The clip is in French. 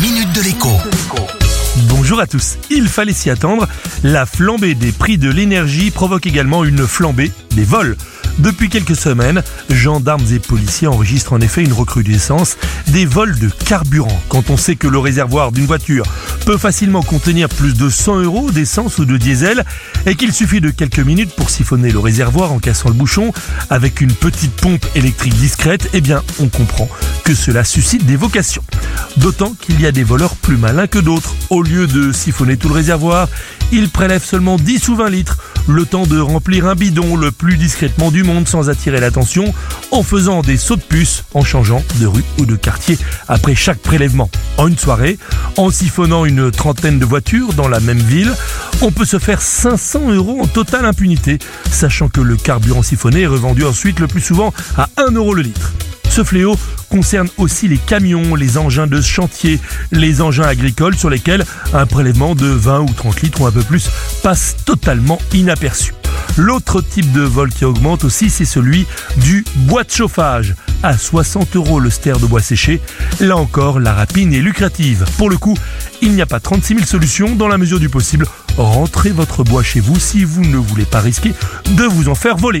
minute de l'écho. Bonjour à tous. Il fallait s'y attendre. La flambée des prix de l'énergie provoque également une flambée des vols. Depuis quelques semaines, gendarmes et policiers enregistrent en effet une recrudescence des vols de carburant. Quand on sait que le réservoir d'une voiture peut facilement contenir plus de 100 euros d'essence ou de diesel et qu'il suffit de quelques minutes pour siphonner le réservoir en cassant le bouchon avec une petite pompe électrique discrète, eh bien on comprend que cela suscite des vocations. D'autant qu'il y a des voleurs plus malins que d'autres. Au lieu de siphonner tout le réservoir, ils prélèvent seulement 10 ou 20 litres le temps de remplir un bidon le plus discrètement du monde sans attirer l'attention, en faisant des sauts de puce, en changeant de rue ou de quartier après chaque prélèvement. En une soirée, en siphonnant une trentaine de voitures dans la même ville, on peut se faire 500 euros en totale impunité, sachant que le carburant siphonné est revendu ensuite le plus souvent à 1 euro le litre. Ce fléau concerne aussi les camions, les engins de chantier, les engins agricoles sur lesquels un prélèvement de 20 ou 30 litres ou un peu plus passe totalement inaperçu. L'autre type de vol qui augmente aussi, c'est celui du bois de chauffage. À 60 euros le ster de bois séché, là encore, la rapine est lucrative. Pour le coup, il n'y a pas 36 000 solutions dans la mesure du possible. Rentrez votre bois chez vous si vous ne voulez pas risquer de vous en faire voler.